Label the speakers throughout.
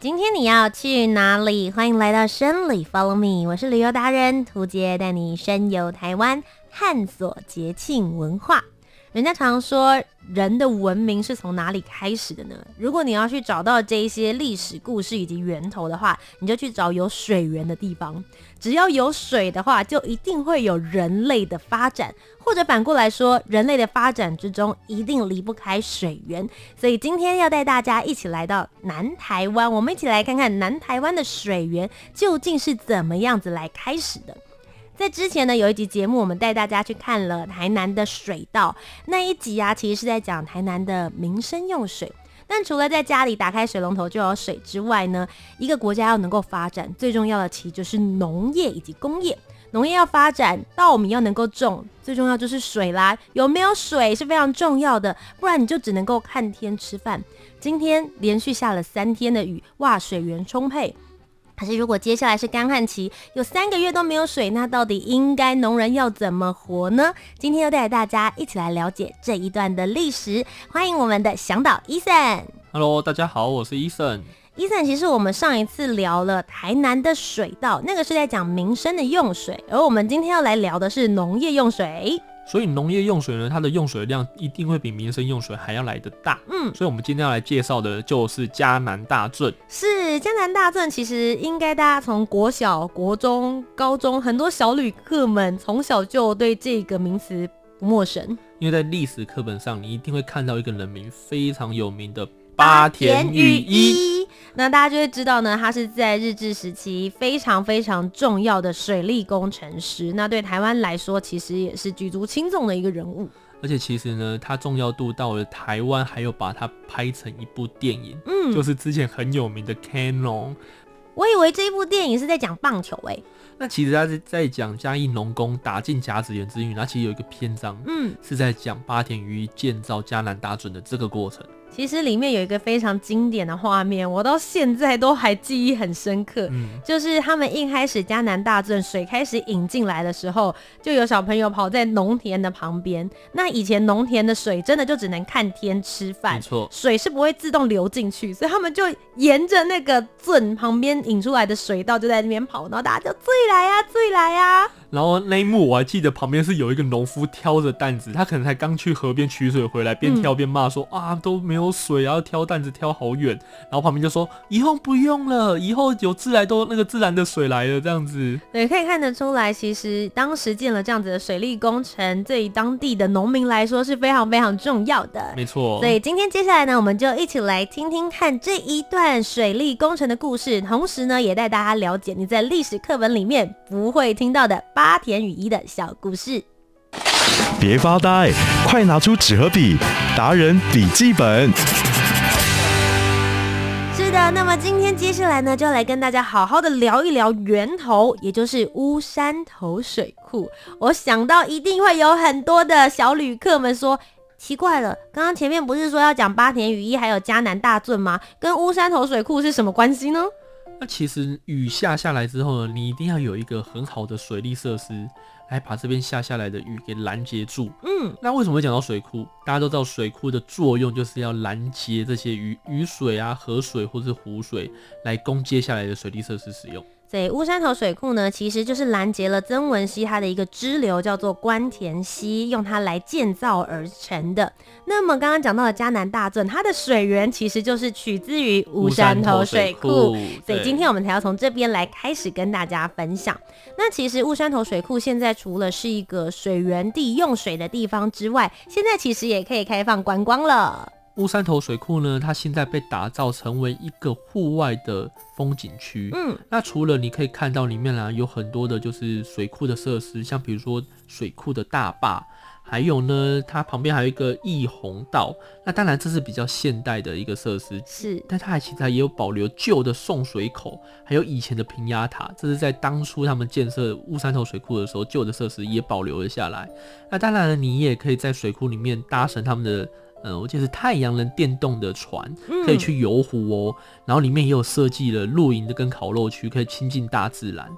Speaker 1: 今天你要去哪里？欢迎来到深旅 Follow Me，我是旅游达人涂杰，带你深游台湾，探索节庆文化。人家常说，人的文明是从哪里开始的呢？如果你要去找到这一些历史故事以及源头的话，你就去找有水源的地方。只要有水的话，就一定会有人类的发展，或者反过来说，人类的发展之中一定离不开水源。所以今天要带大家一起来到南台湾，我们一起来看看南台湾的水源究竟是怎么样子来开始的。在之前呢，有一集节目，我们带大家去看了台南的水道那一集啊，其实是在讲台南的民生用水。但除了在家里打开水龙头就有水之外呢，一个国家要能够发展，最重要的其实就是农业以及工业。农业要发展，稻米要能够种，最重要就是水啦。有没有水是非常重要的，不然你就只能够看天吃饭。今天连续下了三天的雨，哇，水源充沛。可是，如果接下来是干旱期，有三个月都没有水，那到底应该农人要怎么活呢？今天要带着大家一起来了解这一段的历史。欢迎我们的向导 Eason。
Speaker 2: Hello，大家好，我是 Eason。
Speaker 1: Eason，其实我们上一次聊了台南的水道，那个是在讲民生的用水，而我们今天要来聊的是农业用水。
Speaker 2: 所以农业用水呢，它的用水量一定会比民生用水还要来得大。嗯，所以我们今天要来介绍的就是嘉南大圳。
Speaker 1: 是嘉南大圳，其实应该大家从国小、国中、高中，很多小旅客们从小就对这个名词不陌生。
Speaker 2: 因为在历史课本上，你一定会看到一个人名非常有名的八田与一。
Speaker 1: 那大家就会知道呢，他是在日治时期非常非常重要的水利工程师。那对台湾来说，其实也是举足轻重的一个人物。
Speaker 2: 而且其实呢，他重要度到了台湾，还有把它拍成一部电影，嗯，就是之前很有名的《Canon》。
Speaker 1: 我以为这一部电影是在讲棒球诶、欸。
Speaker 2: 那其实他是在讲嘉义农工打进甲子园之运，那其实有一个篇章，嗯，是在讲八田与一建造迦南大准的这个过程。
Speaker 1: 其实里面有一个非常经典的画面，我到现在都还记忆很深刻。嗯，就是他们一开始嘉南大镇水开始引进来的时候，就有小朋友跑在农田的旁边。那以前农田的水真的就只能看天吃饭，
Speaker 2: 没错，
Speaker 1: 水是不会自动流进去，所以他们就沿着那个圳旁边引出来的水道就在那边跑，然后大家就醉来呀，醉来呀。
Speaker 2: 然后那一幕我还记得，旁边是有一个农夫挑着担子，他可能才刚去河边取水回来，边挑边骂说：“嗯、啊，都没有水，然后挑担子挑好远。”然后旁边就说：“以后不用了，以后有自来都那个自然的水来了。”这样子，
Speaker 1: 对，可以看得出来，其实当时建了这样子的水利工程，对于当地的农民来说是非常非常重要的。
Speaker 2: 没错。
Speaker 1: 所以今天接下来呢，我们就一起来听听看这一段水利工程的故事，同时呢，也带大家了解你在历史课本里面不会听到的八田雨衣的小故事。
Speaker 3: 别发呆，快拿出纸和笔，达人笔记本。
Speaker 1: 是的，那么今天接下来呢，就要来跟大家好好的聊一聊源头，也就是乌山头水库。我想到一定会有很多的小旅客们说，奇怪了，刚刚前面不是说要讲八田雨衣还有迦南大圳吗？跟乌山头水库是什么关系呢？
Speaker 2: 那其实雨下下来之后呢，你一定要有一个很好的水利设施，来把这边下下来的雨给拦截住。嗯，那为什么会讲到水库？大家都知道水库的作用就是要拦截这些雨雨水啊、河水或是湖水，来供接下来的水利设施使用。
Speaker 1: 所以乌山头水库呢，其实就是拦截了曾文溪它的一个支流，叫做关田溪，用它来建造而成的。那么刚刚讲到的嘉南大圳，它的水源其实就是取自于乌山头水库。所以今天我们才要从这边来开始跟大家分享。那其实乌山头水库现在除了是一个水源地用水的地方之外，现在其实也可以开放观光了。
Speaker 2: 乌山头水库呢，它现在被打造成为一个户外的风景区。嗯，那除了你可以看到里面呢，有很多的就是水库的设施，像比如说水库的大坝，还有呢，它旁边还有一个溢洪道。那当然这是比较现代的一个设施，
Speaker 1: 是，
Speaker 2: 但它还其实也有保留旧的送水口，还有以前的平压塔，这是在当初他们建设乌山头水库的时候，旧的设施也保留了下来。那当然了，你也可以在水库里面搭乘他们的。嗯，我记得是太阳能电动的船，可以去游湖哦。嗯、然后里面也有设计了露营的跟烤肉区，可以亲近大自然。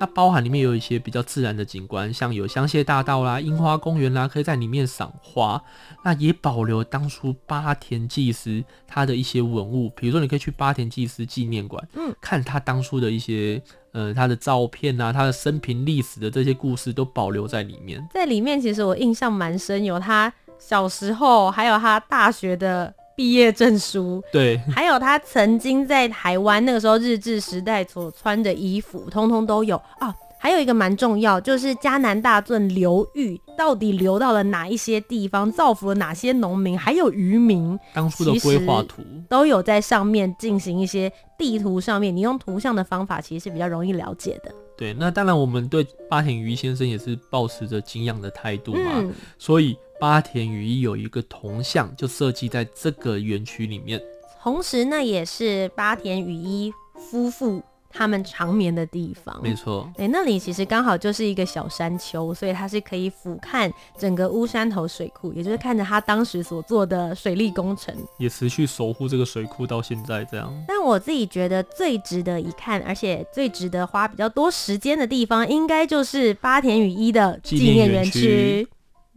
Speaker 2: 那包含里面有一些比较自然的景观，像有香榭大道啦、樱花公园啦，可以在里面赏花。那也保留当初八田祭司他的一些文物，比如说你可以去八田祭司纪念馆，嗯，看他当初的一些呃他的照片啊，他的生平历史的这些故事都保留在里面。
Speaker 1: 在里面其实我印象蛮深，有他。小时候，还有他大学的毕业证书，
Speaker 2: 对，
Speaker 1: 还有他曾经在台湾那个时候日治时代所穿的衣服，通通都有啊。还有一个蛮重要，就是嘉南大圳流域到底流到了哪一些地方，造福了哪些农民，还有渔民，
Speaker 2: 当初的规划图
Speaker 1: 都有在上面进行一些地图上面，你用图像的方法其实是比较容易了解的。
Speaker 2: 对，那当然我们对八田鱼先生也是抱持着敬仰的态度嘛，嗯、所以。八田雨衣有一个铜像，就设计在这个园区里面。
Speaker 1: 同时，那也是八田雨衣夫妇他们长眠的地方。
Speaker 2: 没错，
Speaker 1: 对，那里其实刚好就是一个小山丘，所以它是可以俯瞰整个乌山头水库，也就是看着他当时所做的水利工程，
Speaker 2: 也持续守护这个水库到现在这样。
Speaker 1: 但我自己觉得最值得一看，而且最值得花比较多时间的地方，应该就是八田雨衣的纪念园区。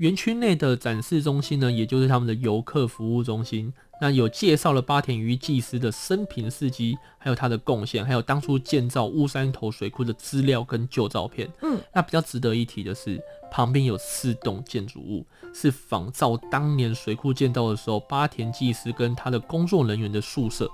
Speaker 2: 园区内的展示中心呢，也就是他们的游客服务中心。那有介绍了八田与一纪司的生平事迹，还有他的贡献，还有当初建造乌山头水库的资料跟旧照片。嗯，那比较值得一提的是，旁边有四栋建筑物，是仿照当年水库建造的时候，八田祭司跟他的工作人员的宿舍。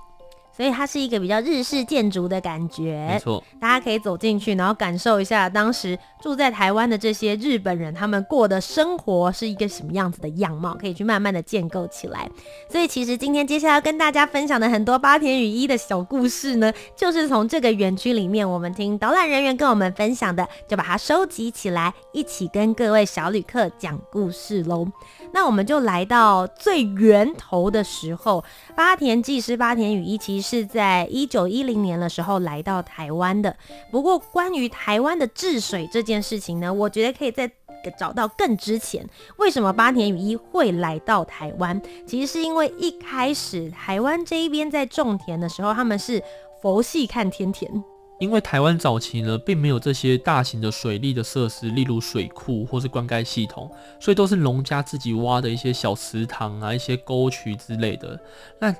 Speaker 1: 所以它是一个比较日式建筑的感觉，
Speaker 2: 没错，
Speaker 1: 大家可以走进去，然后感受一下当时住在台湾的这些日本人，他们过的生活是一个什么样子的样貌，可以去慢慢的建构起来。所以其实今天接下来要跟大家分享的很多八田雨衣的小故事呢，就是从这个园区里面，我们听导览人员跟我们分享的，就把它收集起来，一起跟各位小旅客讲故事喽。那我们就来到最源头的时候，八田技师八田雨衣其实是在一九一零年的时候来到台湾的。不过关于台湾的治水这件事情呢，我觉得可以再找到更之前，为什么八田雨一会来到台湾？其实是因为一开始台湾这一边在种田的时候，他们是佛系看天田。
Speaker 2: 因为台湾早期呢，并没有这些大型的水利的设施，例如水库或是灌溉系统，所以都是农家自己挖的一些小池塘啊、一些沟渠之类的。那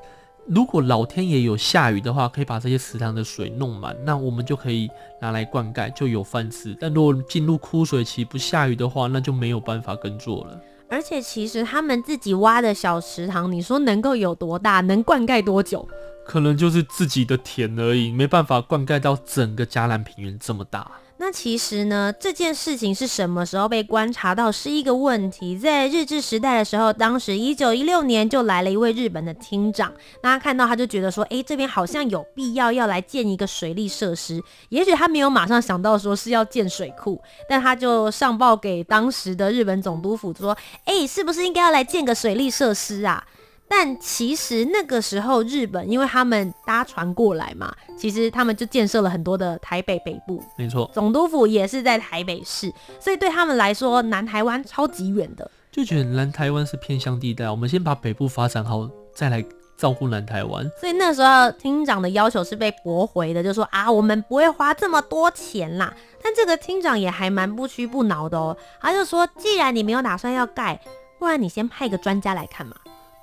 Speaker 2: 如果老天爷有下雨的话，可以把这些池塘的水弄满，那我们就可以拿来灌溉，就有饭吃。但如果进入枯水期不下雨的话，那就没有办法耕作了。
Speaker 1: 而且其实他们自己挖的小池塘，你说能够有多大，能灌溉多久？
Speaker 2: 可能就是自己的田而已，没办法灌溉到整个嘉南平原这么大。
Speaker 1: 那其实呢，这件事情是什么时候被观察到是一个问题。在日治时代的时候，当时一九一六年就来了一位日本的厅长，那他看到他就觉得说，诶，这边好像有必要要来建一个水利设施。也许他没有马上想到说是要建水库，但他就上报给当时的日本总督府说，诶，是不是应该要来建个水利设施啊？但其实那个时候，日本因为他们搭船过来嘛，其实他们就建设了很多的台北北部，
Speaker 2: 没错，
Speaker 1: 总督府也是在台北市，所以对他们来说，南台湾超级远的，
Speaker 2: 就觉得南台湾是偏乡地带，我们先把北部发展好，再来照顾南台湾。
Speaker 1: 所以那时候厅长的要求是被驳回的，就说啊，我们不会花这么多钱啦。但这个厅长也还蛮不屈不挠的哦，他就说，既然你没有打算要盖，不然你先派个专家来看嘛。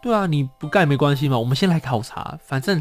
Speaker 2: 对啊，你不盖没关系嘛，我们先来考察，反正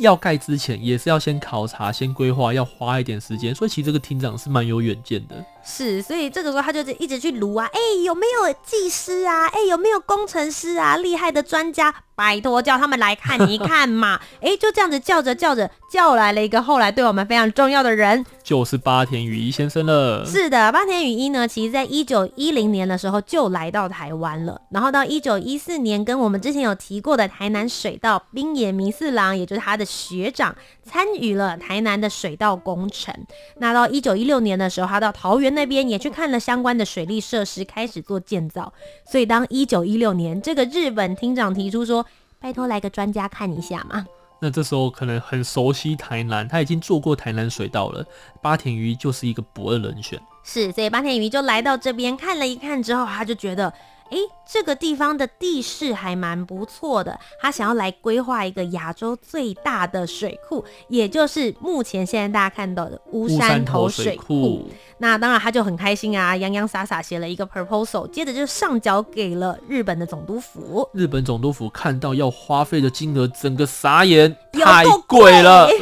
Speaker 2: 要盖之前也是要先考察、先规划，要花一点时间。所以其实这个厅长是蛮有远见的。
Speaker 1: 是，所以这个时候他就一直去撸啊，哎，有没有技师啊？哎，有没有工程师啊？厉害的专家。拜托，叫他们来看一看嘛！哎、欸，就这样子叫着叫着，叫来了一个后来对我们非常重要的人，
Speaker 2: 就是八田雨衣先生了。
Speaker 1: 是的，八田雨衣呢，其实在一九一零年的时候就来到台湾了，然后到一九一四年，跟我们之前有提过的台南水稻冰野弥四郎，也就是他的学长，参与了台南的水稻工程。那到一九一六年的时候，他到桃园那边也去看了相关的水利设施，开始做建造。所以当一九一六年这个日本厅长提出说：“拜托来个专家看一下嘛。”
Speaker 2: 那这时候可能很熟悉台南，他已经做过台南水道了，八田鱼就是一个不二人选。
Speaker 1: 是，所以八田鱼就来到这边看了一看之后，他就觉得。诶，这个地方的地势还蛮不错的，他想要来规划一个亚洲最大的水库，也就是目前现在大家看到的乌山头水库。那当然他就很开心啊，洋洋洒洒写了一个 proposal，接着就上缴给了日本的总督府。
Speaker 2: 日本总督府看到要花费的金额，整个傻眼，太贵了。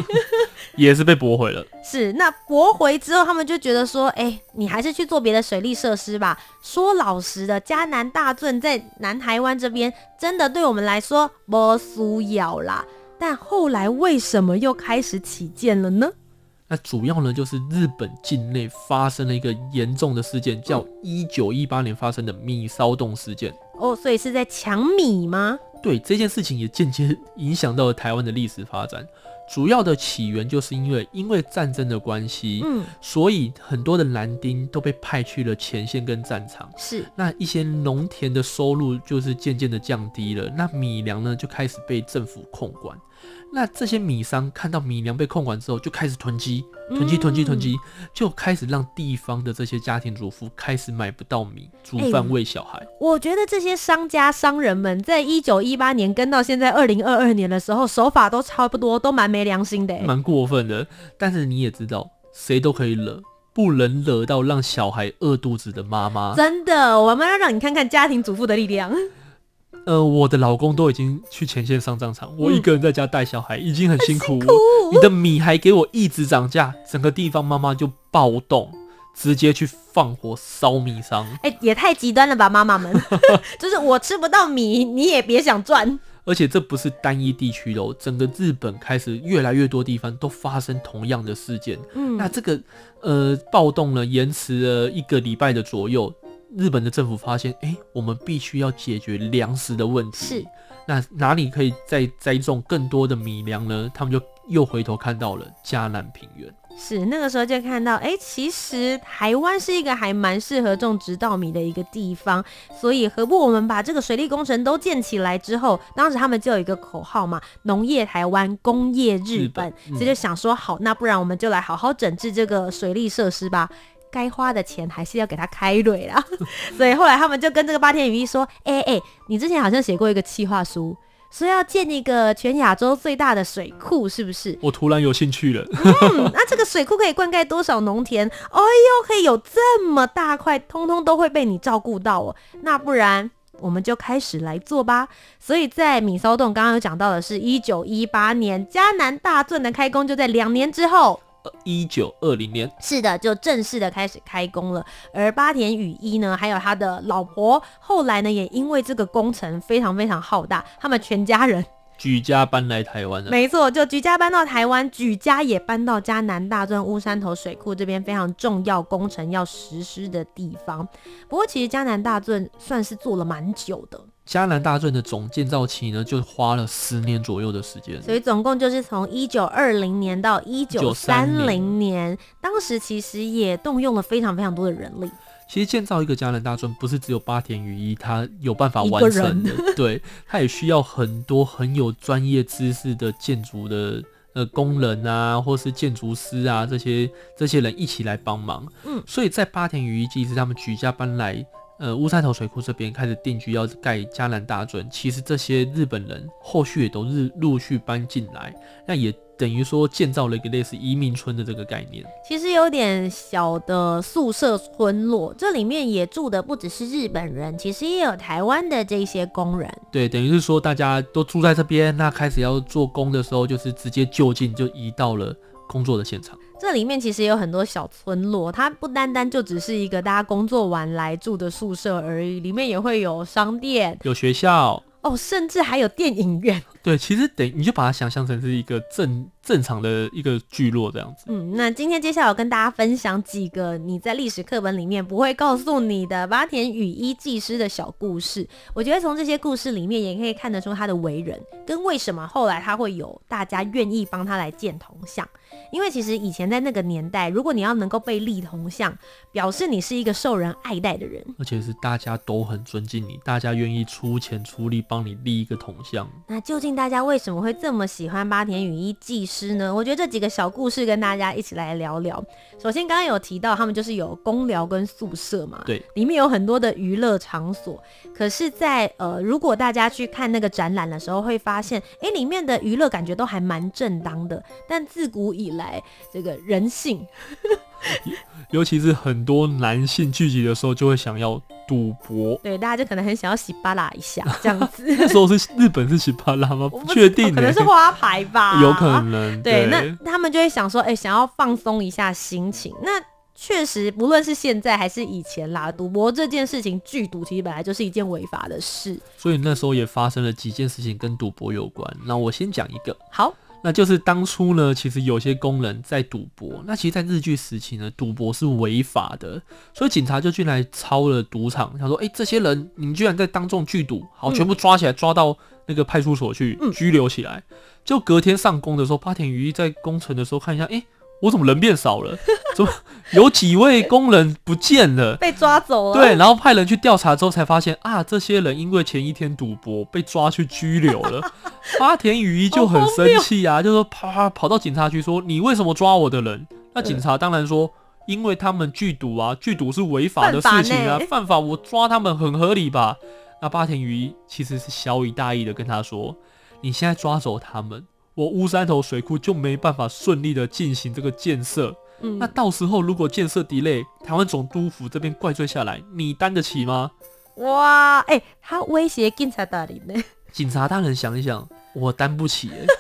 Speaker 2: 也是被驳回了。
Speaker 1: 是，那驳回之后，他们就觉得说，哎、欸，你还是去做别的水利设施吧。说老实的，嘉南大圳在南台湾这边，真的对我们来说不需要啦。但后来为什么又开始起建了呢？
Speaker 2: 那主要呢，就是日本境内发生了一个严重的事件，叫一九一八年发生的米骚动事件。
Speaker 1: 哦，所以是在抢米吗？
Speaker 2: 对，这件事情也间接影响到了台湾的历史发展。主要的起源就是因为因为战争的关系，嗯，所以很多的男丁都被派去了前线跟战场，
Speaker 1: 是。
Speaker 2: 那一些农田的收入就是渐渐的降低了，那米粮呢就开始被政府控管。那这些米商看到米粮被控管之后，就开始囤积、囤积、囤积、囤积，就开始让地方的这些家庭主妇开始买不到米煮饭喂小孩。
Speaker 1: 我觉得这些商家商人们在一九一八年跟到现在二零二二年的时候，手法都差不多，都蛮没良心的，
Speaker 2: 蛮过分的。但是你也知道，谁都可以惹，不能惹到让小孩饿肚子的妈妈。
Speaker 1: 真的，我们要让你看看家庭主妇的力量。
Speaker 2: 呃，我的老公都已经去前线上战场，我一个人在家带小孩，已经很辛苦。你的米还给我一直涨价，整个地方妈妈就暴动，直接去放火烧米商。
Speaker 1: 哎、欸，也太极端了吧，妈妈们！就是我吃不到米，你也别想赚。
Speaker 2: 而且这不是单一地区的，整个日本开始越来越多地方都发生同样的事件。嗯，那这个呃暴动呢，延迟了一个礼拜的左右。日本的政府发现，哎、欸，我们必须要解决粮食的问题。
Speaker 1: 是，
Speaker 2: 那哪里可以再栽种更多的米粮呢？他们就又回头看到了迦南平原。
Speaker 1: 是，那个时候就看到，哎、欸，其实台湾是一个还蛮适合种植稻米的一个地方。所以，何不我们把这个水利工程都建起来之后，当时他们就有一个口号嘛：农业台湾，工业日本。日本嗯、所以就想说，好，那不然我们就来好好整治这个水利设施吧。该花的钱还是要给他开瑞啦，所以后来他们就跟这个八天雨一说：“哎、欸、哎、欸，你之前好像写过一个企划书，说要建一个全亚洲最大的水库，是不是？”
Speaker 2: 我突然有兴趣了。
Speaker 1: 嗯，那这个水库可以灌溉多少农田？哎呦，可以有这么大块，通通都会被你照顾到哦。那不然我们就开始来做吧。所以在米骚洞刚刚有讲到的是，一九一八年嘉南大圳的开工就在两年之后。
Speaker 2: 一九二零年，
Speaker 1: 是的，就正式的开始开工了。而八田雨一呢，还有他的老婆，后来呢，也因为这个工程非常非常浩大，他们全家人
Speaker 2: 举家搬来台湾了。
Speaker 1: 没错，就举家搬到台湾，举家也搬到嘉南大圳乌山头水库这边非常重要工程要实施的地方。不过，其实嘉南大圳算是做了蛮久的。
Speaker 2: 嘉南大圳的总建造期呢，就花了十年左右的时间，
Speaker 1: 所以总共就是从一九二零年到一九三零年，当时其实也动用了非常非常多的人力。
Speaker 2: 其实建造一个嘉南大圳不是只有八田与一他有办法完成的，对，他也需要很多很有专业知识的建筑的呃工人啊，或是建筑师啊这些这些人一起来帮忙。嗯，所以在八田与一其实他们举家搬来。呃，乌山头水库这边开始定居，要盖嘉南大圳。其实这些日本人后续也都日陆续搬进来，那也等于说建造了一个类似移民村的这个概念。
Speaker 1: 其实有点小的宿舍村落，这里面也住的不只是日本人，其实也有台湾的这些工人。
Speaker 2: 对，等于是说大家都住在这边，那开始要做工的时候，就是直接就近就移到了工作的现场。
Speaker 1: 这里面其实有很多小村落，它不单单就只是一个大家工作完来住的宿舍而已，里面也会有商店、
Speaker 2: 有学校，
Speaker 1: 哦，甚至还有电影院。
Speaker 2: 对，其实等你就把它想象成是一个正正常的一个聚落这样子。
Speaker 1: 嗯，那今天接下来我跟大家分享几个你在历史课本里面不会告诉你的八田羽衣技师的小故事。我觉得从这些故事里面也可以看得出他的为人，跟为什么后来他会有大家愿意帮他来建铜像。因为其实以前在那个年代，如果你要能够被立铜像，表示你是一个受人爱戴的人，
Speaker 2: 而且是大家都很尊敬你，大家愿意出钱出力帮你立一个铜像。
Speaker 1: 那究竟大家为什么会这么喜欢八田羽衣技师呢？我觉得这几个小故事跟大家一起来聊聊。首先，刚刚有提到他们就是有公聊跟宿舍嘛，
Speaker 2: 对，
Speaker 1: 里面有很多的娱乐场所。可是在，在呃，如果大家去看那个展览的时候，会发现，哎、欸，里面的娱乐感觉都还蛮正当的。但自古以来，这个人性。
Speaker 2: 尤其是很多男性聚集的时候，就会想要赌博。
Speaker 1: 对，大家就可能很想要洗巴拉一下 这样子。
Speaker 2: 那时候是日本是洗巴拉吗？不确定、欸，
Speaker 1: 可能是花牌吧，
Speaker 2: 有可能。
Speaker 1: 对，
Speaker 2: 对
Speaker 1: 那他们就会想说，哎、欸，想要放松一下心情。那确实，不论是现在还是以前啦，赌博这件事情，聚赌其实本来就是一件违法的事。
Speaker 2: 所以那时候也发生了几件事情跟赌博有关。那我先讲一个。
Speaker 1: 好。
Speaker 2: 那就是当初呢，其实有些工人在赌博。那其实，在日据时期呢，赌博是违法的，所以警察就进来抄了赌场。他说：“哎、欸，这些人，你们居然在当众聚赌，好，全部抓起来，抓到那个派出所去拘留起来。嗯”就隔天上工的时候，八田与一在工程的时候看一下，哎、欸。我怎么人变少了？怎么有几位工人不见了？
Speaker 1: 被抓走了。
Speaker 2: 对，然后派人去调查之后，才发现啊，这些人因为前一天赌博被抓去拘留了。八田雨衣就很生气啊，就说啪啪跑到警察局说：“你为什么抓我的人？”那警察当然说：“因为他们聚赌啊，聚赌是违法的事情啊，犯法，犯法，我抓他们很合理吧？”那八田雨衣其实是小以大意的跟他说：“你现在抓走他们。”我乌山头水库就没办法顺利的进行这个建设，嗯，那到时候如果建设 delay，台湾总督府这边怪罪下来，你担得起吗？
Speaker 1: 哇，哎、欸，他威胁警察大人呢？
Speaker 2: 警察大人想一想，我担不起哎。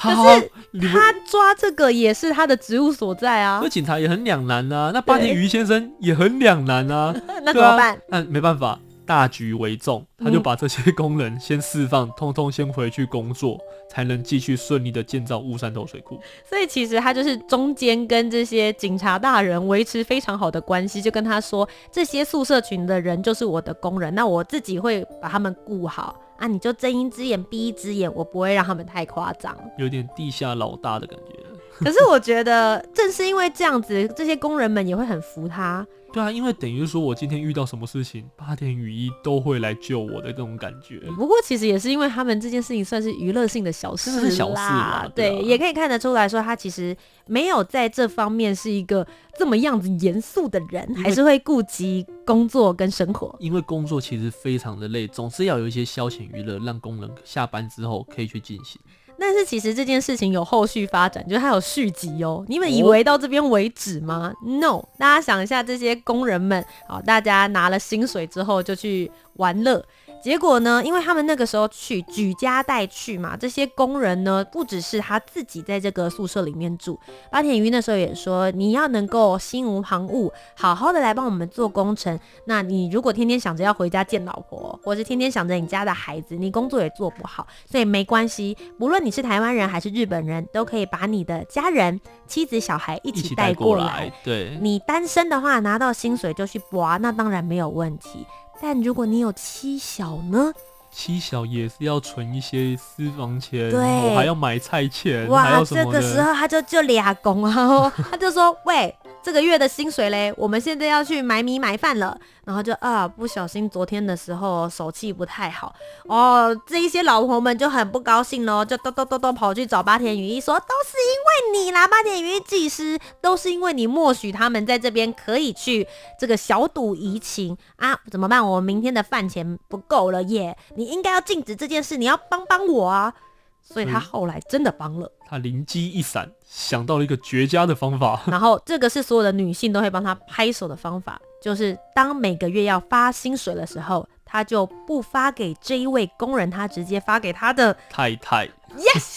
Speaker 1: 可是他抓这个也是他的职务所在啊。那
Speaker 2: 警察也很两难啊，那八田鱼先生也很两难啊。
Speaker 1: 那怎么办？
Speaker 2: 那、啊、没办法。大局为重，他就把这些工人先释放，嗯，通通先回去工作，才能继续顺利的建造乌山头水库。
Speaker 1: 所以其实他就是中间跟这些警察大人维持非常好的关系，就跟他说，这些宿舍群的人就是我的工人，那我自己会把他们顾好啊，你就睁一只眼闭一只眼，我不会让他们太夸张，
Speaker 2: 有点地下老大的感觉。
Speaker 1: 可是我觉得正是因为这样子，这些工人们也会很服他。
Speaker 2: 对啊，因为等于说，我今天遇到什么事情，八田雨衣都会来救我的这种感觉。
Speaker 1: 不过其实也是因为他们这件事情算是娱乐性的小事，
Speaker 2: 是小事啦。
Speaker 1: 对，也可以看得出来说，他其实没有在这方面是一个这么样子严肃的人，还是会顾及工作跟生活。
Speaker 2: 因为工作其实非常的累，总是要有一些消遣娱乐，让工人下班之后可以去进行。
Speaker 1: 但是其实这件事情有后续发展，就是它有续集哦。你们以为到这边为止吗？No，大家想一下，这些工人们，好，大家拿了薪水之后就去玩乐。结果呢，因为他们那个时候去举家带去嘛，这些工人呢，不只是他自己在这个宿舍里面住。八田鱼那时候也说，你要能够心无旁骛，好好的来帮我们做工程。那你如果天天想着要回家见老婆，或是天天想着你家的孩子，你工作也做不好。所以没关系，不论你是台湾人还是日本人，都可以把你的家人、妻子、小孩一起带过来。过来
Speaker 2: 对，
Speaker 1: 你单身的话，拿到薪水就去拔，那当然没有问题。但如果你有妻小呢？
Speaker 2: 妻小也是要存一些私房钱，
Speaker 1: 对，
Speaker 2: 我还要买菜钱。
Speaker 1: 哇，这个时候他就就俩公啊，他就说：“喂。”这个月的薪水嘞，我们现在要去买米买饭了，然后就啊，不小心昨天的时候手气不太好哦，这一些老婆们就很不高兴喽，就都都都都跑去找八田与一说，都是因为你啦，八田与一技师，都是因为你默许他们在这边可以去这个小赌怡情啊，怎么办？我明天的饭钱不够了耶，你应该要禁止这件事，你要帮帮我啊。所以他后来真的帮了，嗯，
Speaker 2: 他灵机一闪，想到了一个绝佳的方法。
Speaker 1: 然后这个是所有的女性都会帮他拍手的方法，就是当每个月要发薪水的时候，他就不发给这一位工人，他直接发给他的
Speaker 2: 太太。
Speaker 1: Yes，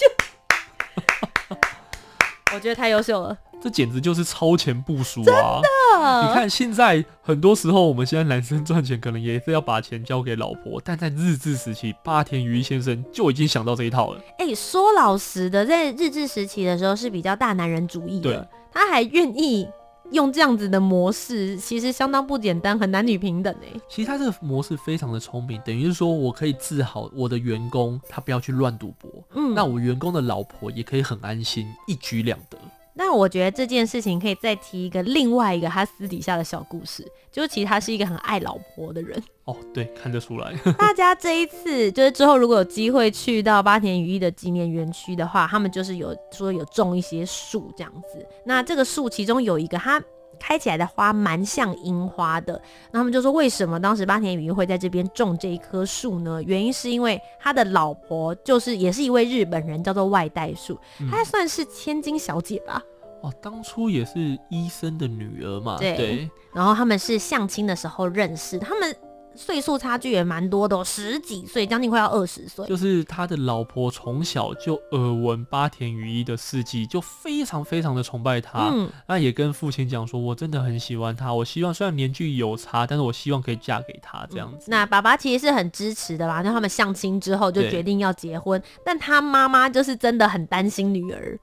Speaker 1: 我觉得太优秀了，
Speaker 2: 这简直就是超前部署啊！真你看现在很多时候，我们现在男生赚钱可能也是要把钱交给老婆，但在日治时期，八田雨衣先生就已经想到这一套了。
Speaker 1: 哎、欸，说老实的，在日治时期的时候是比较大男人主义的，他还愿意。用这样子的模式，其实相当不简单，很男女平等哎。
Speaker 2: 其实他这个模式非常的聪明，等于是说我可以治好我的员工，他不要去乱赌博，嗯，那我员工的老婆也可以很安心，一举两得。
Speaker 1: 那我觉得这件事情可以再提一个另外一个他私底下的小故事，就是其实他是一个很爱老婆的人。
Speaker 2: 哦，对，看得出来。
Speaker 1: 大家这一次就是之后如果有机会去到八田雨衣的纪念园区的话，他们就是有说有种一些树这样子。那这个树其中有一个，它开起来的花蛮像樱花的。那他们就说，为什么当时八田雨衣会在这边种这一棵树呢？原因是因为他的老婆就是也是一位日本人，叫做外代树，她算是千金小姐吧。
Speaker 2: 哦，当初也是医生的女儿嘛，对。对，
Speaker 1: 然后他们是相亲的时候认识，他们岁数差距也蛮多的哦，十几岁，将近快要二十岁。
Speaker 2: 就是他的老婆从小就耳闻八田雨衣的事迹，就非常非常的崇拜他。嗯，那也跟父亲讲说，我真的很喜欢他，我希望虽然年纪有差，但是我希望可以嫁给他这样子。嗯，
Speaker 1: 那爸爸其实是很支持的啦？那他们相亲之后就决定要结婚，但他妈妈就是真的很担心女儿。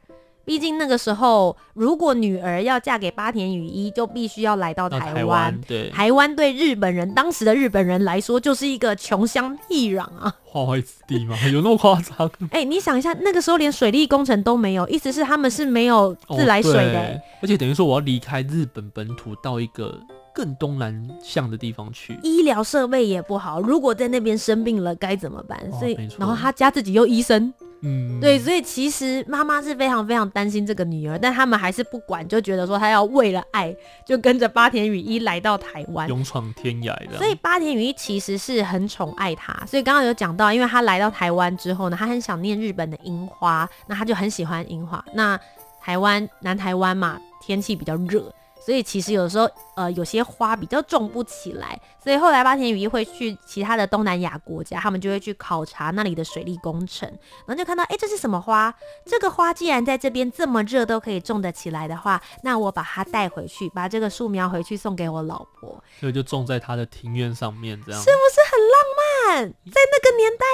Speaker 1: 毕竟那个时候，如果女儿要嫁给八田雨衣，就必须要来到台湾。
Speaker 2: 对，
Speaker 1: 台湾对日本人当时的日本人来说，就是一个穷乡僻壤啊，
Speaker 2: 化外之地吗？有那么夸张？
Speaker 1: 哎、欸，你想一下，那个时候连水利工程都没有，意思是他们是没有自来水的、欸
Speaker 2: 哦。而且等于说，我要离开日本本土到一个更东南向的地方去，
Speaker 1: 医疗设备也不好。如果在那边生病了该怎么办？
Speaker 2: 哦、
Speaker 1: 所以，然后他家自己又医生。
Speaker 2: 嗯，
Speaker 1: 对，所以其实妈妈是非常非常担心这个女儿，但他们还是不管，就觉得说她要为了爱，就跟着八田雨一来到台湾，
Speaker 2: 勇闯天涯的。
Speaker 1: 所以八田雨一其实是很宠爱她，所以刚刚有讲到，因为她来到台湾之后呢，她很想念日本的樱花，那她就很喜欢樱花。那台湾南台湾嘛，天气比较热。所以其实有时候，呃，有些花比较种不起来，所以后来八田雨衣会去其他的东南亚国家，他们就会去考察那里的水利工程，然后就看到，哎，这是什么花？这个花既然在这边这么热都可以种得起来的话，那我把它带回去，把这个树苗回去送给我老婆，
Speaker 2: 所以就种在他的庭院上面，这样是不
Speaker 1: 是很浪？在那个年代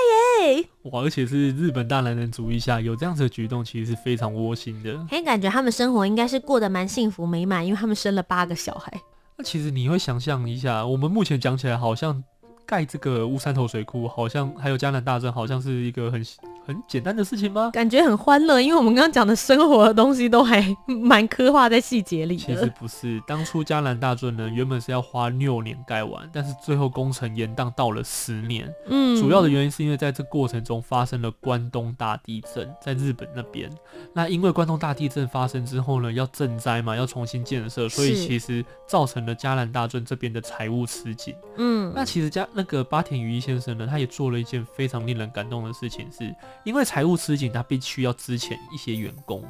Speaker 1: 耶，
Speaker 2: 哇，而且是日本大男人主义下有这样子的举动，其实是非常窝心的，
Speaker 1: 很感觉他们生活应该是过得蛮幸福美满，因为他们。生了八个小孩，
Speaker 2: 那其实你会想象一下，我们目前讲起来好像盖这个乌山头水库，好像还有嘉南大镇，好像是一个很。很简单的事情吗？
Speaker 1: 感觉很欢乐，因为我们刚刚讲的生活的东西都还蛮刻画在细节里的。
Speaker 2: 其实不是，当初嘉南大圳呢，原本是要花六年盖完，但是最后工程延宕到了十年。嗯，主要的原因是因为在这过程中发生了关东大地震，在日本那边。那因为关东大地震发生之后呢，要赈灾嘛，要重新建设，所以其实造成了嘉南大圳这边的财务吃紧。嗯，那其实嘉那个八田雨衣先生呢，他也做了一件非常令人感动的事情是。因为财务吃紧，他必须要支遣一些员工，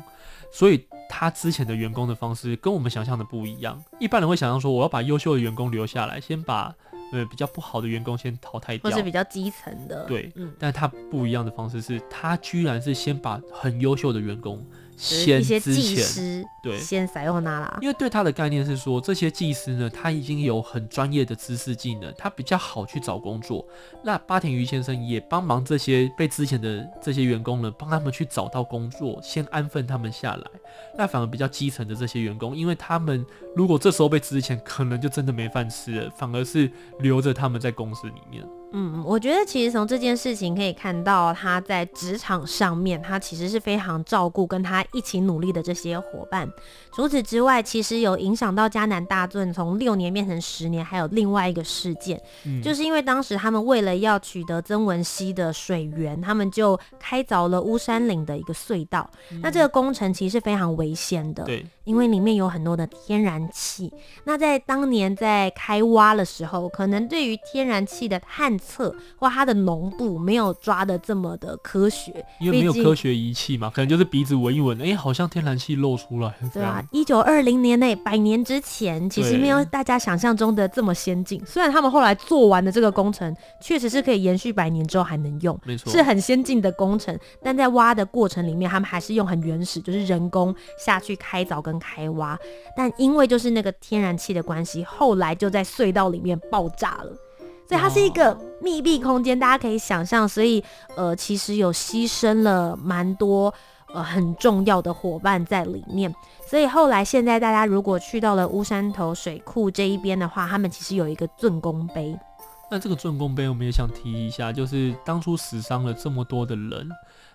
Speaker 2: 所以他资遣的员工的方式跟我们想象的不一样。一般人会想象说，我要把优秀的员工留下来，先把呃比较不好的员工先淘汰掉，
Speaker 1: 或是比较基层的。
Speaker 2: 对，嗯，但他不一样的方式是，他居然是先把很优秀的员工。先
Speaker 1: 一些技师，
Speaker 2: 对，
Speaker 1: 先塞用那啦。
Speaker 2: 因为对他的概念是说，这些技师呢，他已经有很专业的知识技能，他比较好去找工作。那八田鱼先生也帮忙这些被之前的这些员工呢，帮他们去找到工作，先安分他们下来。那反而比较基层的这些员工，因为他们如果这时候被之前，可能就真的没饭吃了，反而是留着他们在公司里面。
Speaker 1: 嗯，我觉得其实从这件事情可以看到，他在职场上面，他其实是非常照顾跟他一起努力的这些伙伴。除此之外，其实有影响到迦南大圳从六年变成十年，还有另外一个事件，嗯、就是因为当时他们为了要取得曾文溪的水源，他们就开凿了乌山岭的一个隧道。嗯、那这个工程其实是非常危险的，
Speaker 2: 对，
Speaker 1: 因为里面有很多的天然气。那在当年在开挖的时候，可能对于天然气的探探测或它的浓度没有抓的这么的科学，
Speaker 2: 因为没有科学仪器嘛，可能就是鼻子闻一闻，哎、欸，好像天然气漏出来。
Speaker 1: 对啊，一九二零年内，百年之前，其实没有大家想象中的这么先进。虽然他们后来做完的这个工程，确实是可以延续百年之后还能用，
Speaker 2: 没错，
Speaker 1: 是很先进的工程。但在挖的过程里面，他们还是用很原始，就是人工下去开凿跟开挖。但因为就是那个天然气的关系，后来就在隧道里面爆炸了。所以它是一个密闭空间，大家可以想象。所以呃，其实有牺牲了蛮多呃很重要的伙伴在里面。所以后来现在大家如果去到了乌山头水库这一边的话，他们其实有一个竣工碑。
Speaker 2: 那这个竣工碑我们也想提一下，就是当初死伤了这么多的人，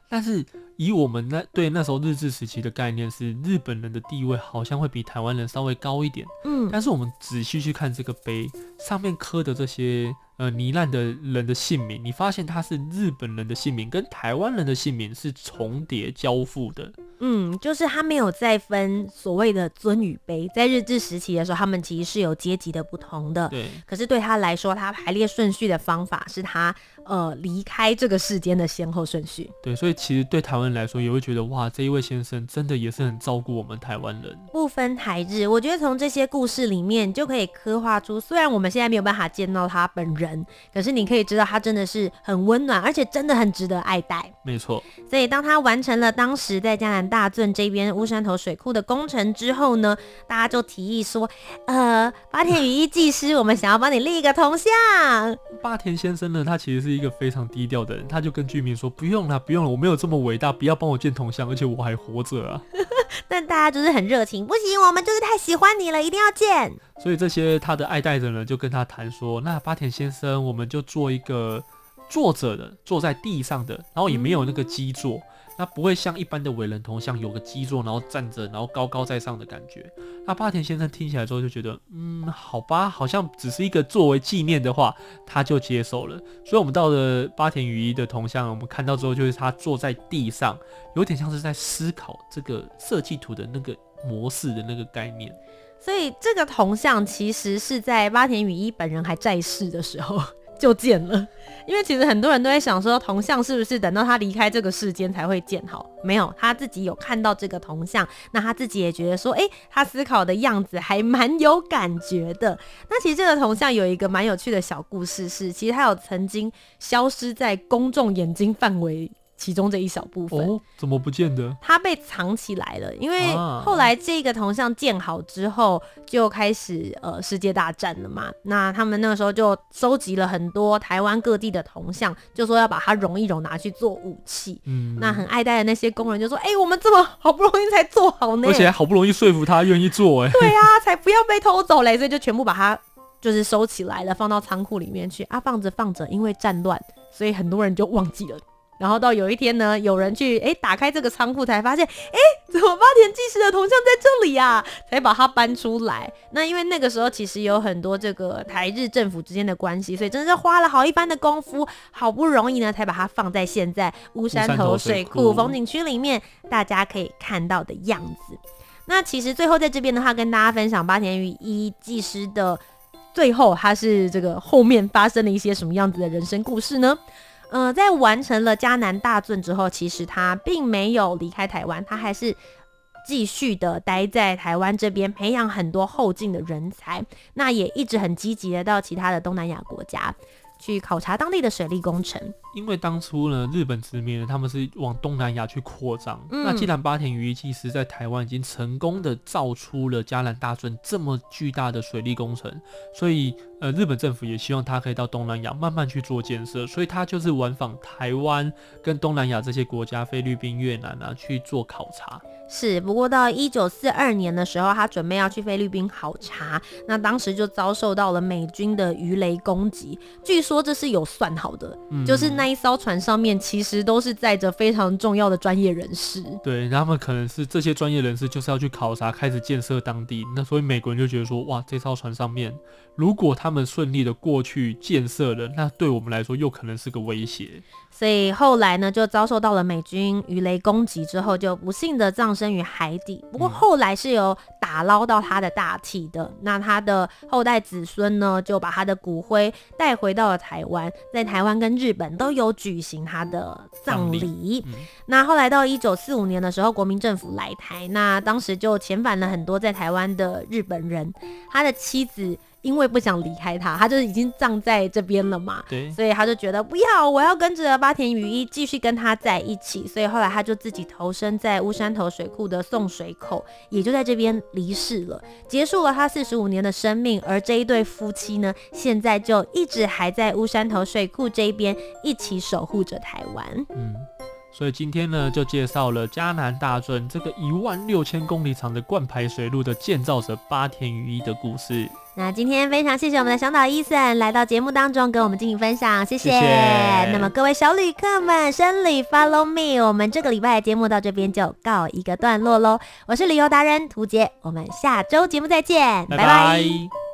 Speaker 2: 但是以我们那对那时候日治时期的概念是，日本人的地位好像会比台湾人稍微高一点。嗯，但是我们仔细去看这个碑上面刻的这些。呃，罹难的人的姓名，你发现他是日本人的姓名，跟台湾人的姓名是重叠交付的。
Speaker 1: 嗯，就是他没有再分所谓的尊与卑，在日治时期的时候，他们其实是有阶级的不同的。
Speaker 2: 对。
Speaker 1: 可是对他来说，他排列顺序的方法是他呃离开这个世间的先后顺序。
Speaker 2: 对，所以其实对台湾人来说，也会觉得哇，这一位先生真的也是很照顾我们台湾人。
Speaker 1: 不分台日，我觉得从这些故事里面就可以刻画出，虽然我们现在没有办法见到他本人。可是你可以知道，他真的是很温暖，而且真的很值得爱戴。
Speaker 2: 没错。
Speaker 1: 所以当他完成了当时在嘉南大圳这边乌山头水库的工程之后呢，大家就提议说：“呃，八田羽衣技师，我们想要帮你立一个铜像。”
Speaker 2: 八田先生呢，他其实是一个非常低调的人，他就跟居民说：“不用了，不用了，我没有这么伟大，不要帮我建铜像，而且我还活着啊。”
Speaker 1: 但大家就是很热情，不行，我们就是太喜欢你了，一定要建。
Speaker 2: 所以这些他的爱戴的人就跟他谈说：“那八田先生，我们就做一个坐着的，坐在地上的，然后也没有那个基座，嗯、那不会像一般的伟人铜像有个基座，然后站着，然后高高在上的感觉。”那八田先生听起来之后就觉得：“嗯，好吧，好像只是一个作为纪念的话，他就接受了。”所以，我们到了八田雨衣的铜像，我们看到之后就是他坐在地上，有点像是在思考这个设计图的那个模式的那个概念。
Speaker 1: 所以这个铜像其实是在八田雨衣本人还在世的时候就见了，因为其实很多人都在想说，铜像是不是等到他离开这个世间才会见好？没有，他自己有看到这个铜像，那他自己也觉得说，哎，他思考的样子还蛮有感觉的。那其实这个铜像有一个蛮有趣的小故事，是其实他有曾经消失在公众眼睛范围。其中这一小部分
Speaker 2: 哦，怎么不见得？
Speaker 1: 它被藏起来了，因为后来这个铜像建好之后，就开始呃世界大战了嘛。那他们那个时候就收集了很多台湾各地的铜像，就说要把它融一融，拿去做武器。嗯，那很爱戴的那些工人就说：“哎、欸，我们这么好不容易才做好呢，
Speaker 2: 而且好不容易说服他愿意做，哎，
Speaker 1: 对啊，才不要被偷走嘞。”所以就全部把它就是收起来了，放到仓库里面去啊。放着放着，因为战乱，所以很多人就忘记了。然后到有一天呢，有人去哎打开这个仓库，才发现哎，怎么八田技师的铜像在这里呀？才把它搬出来。那因为那个时候其实有很多这个台日政府之间的关系，所以真的是花了好一番的功夫，好不容易呢才把它放在现在乌山头水库风景区里面，大家可以看到的样子。那其实最后在这边的话，跟大家分享八田与一技师的最后，他是这个后面发生了一些什么样子的人生故事呢？呃，在完成了嘉南大圳之后，其实他并没有离开台湾，他还是继续的待在台湾这边，培养很多后进的人才。那也一直很积极的到其他的东南亚国家去考察当地的水利工程。
Speaker 2: 因为当初呢，日本殖民他们是往东南亚去扩张。嗯、那既然八田与一技师在台湾已经成功的造出了嘉南大圳这么巨大的水利工程，所以。呃，日本政府也希望他可以到东南亚慢慢去做建设，所以他就是往返台湾跟东南亚这些国家，菲律宾、越南啊去做考察。
Speaker 1: 是，不过到一九四二年的时候，他准备要去菲律宾考察，那当时就遭受到了美军的鱼雷攻击。据说这是有算好的，嗯、就是那一艘船上面其实都是载着非常重要的专业人士。
Speaker 2: 对，他们可能是这些专业人士就是要去考察，开始建设当地。那所以美国人就觉得说，哇，这艘船上面如果他他们顺利的过去建设了，那对我们来说又可能是个威胁。
Speaker 1: 所以后来呢，就遭受到了美军鱼雷攻击之后，就不幸的葬身于海底。不过后来是有打捞到他的大体的。嗯、那他的后代子孙呢，就把他的骨灰带回到了台湾，在台湾跟日本都有举行他的葬礼。嗯、那后来到一九四五年的时候，国民政府来台，那当时就遣返了很多在台湾的日本人，他的妻子。因为不想离开他，他就已经葬在这边了嘛。
Speaker 2: 对，
Speaker 1: 所以他就觉得不要，我要跟着八田雨衣继续跟他在一起。所以后来他就自己投身在乌山头水库的送水口，也就在这边离世了，结束了他四十五年的生命。而这一对夫妻呢，现在就一直还在乌山头水库这一边一起守护着台湾。
Speaker 2: 嗯。所以今天呢，就介绍了迦南大圳这个一万六千公里长的灌排水路的建造者八田雨一的故事。
Speaker 1: 那今天非常谢谢我们的小岛伊森来到节目当中跟我们进行分享，谢谢。谢谢。那么各位小旅客们，生旅 Follow Me，我们这个礼拜的节目到这边就告一个段落喽。我是旅游达人涂杰，我们下周节目再见，拜拜。拜拜。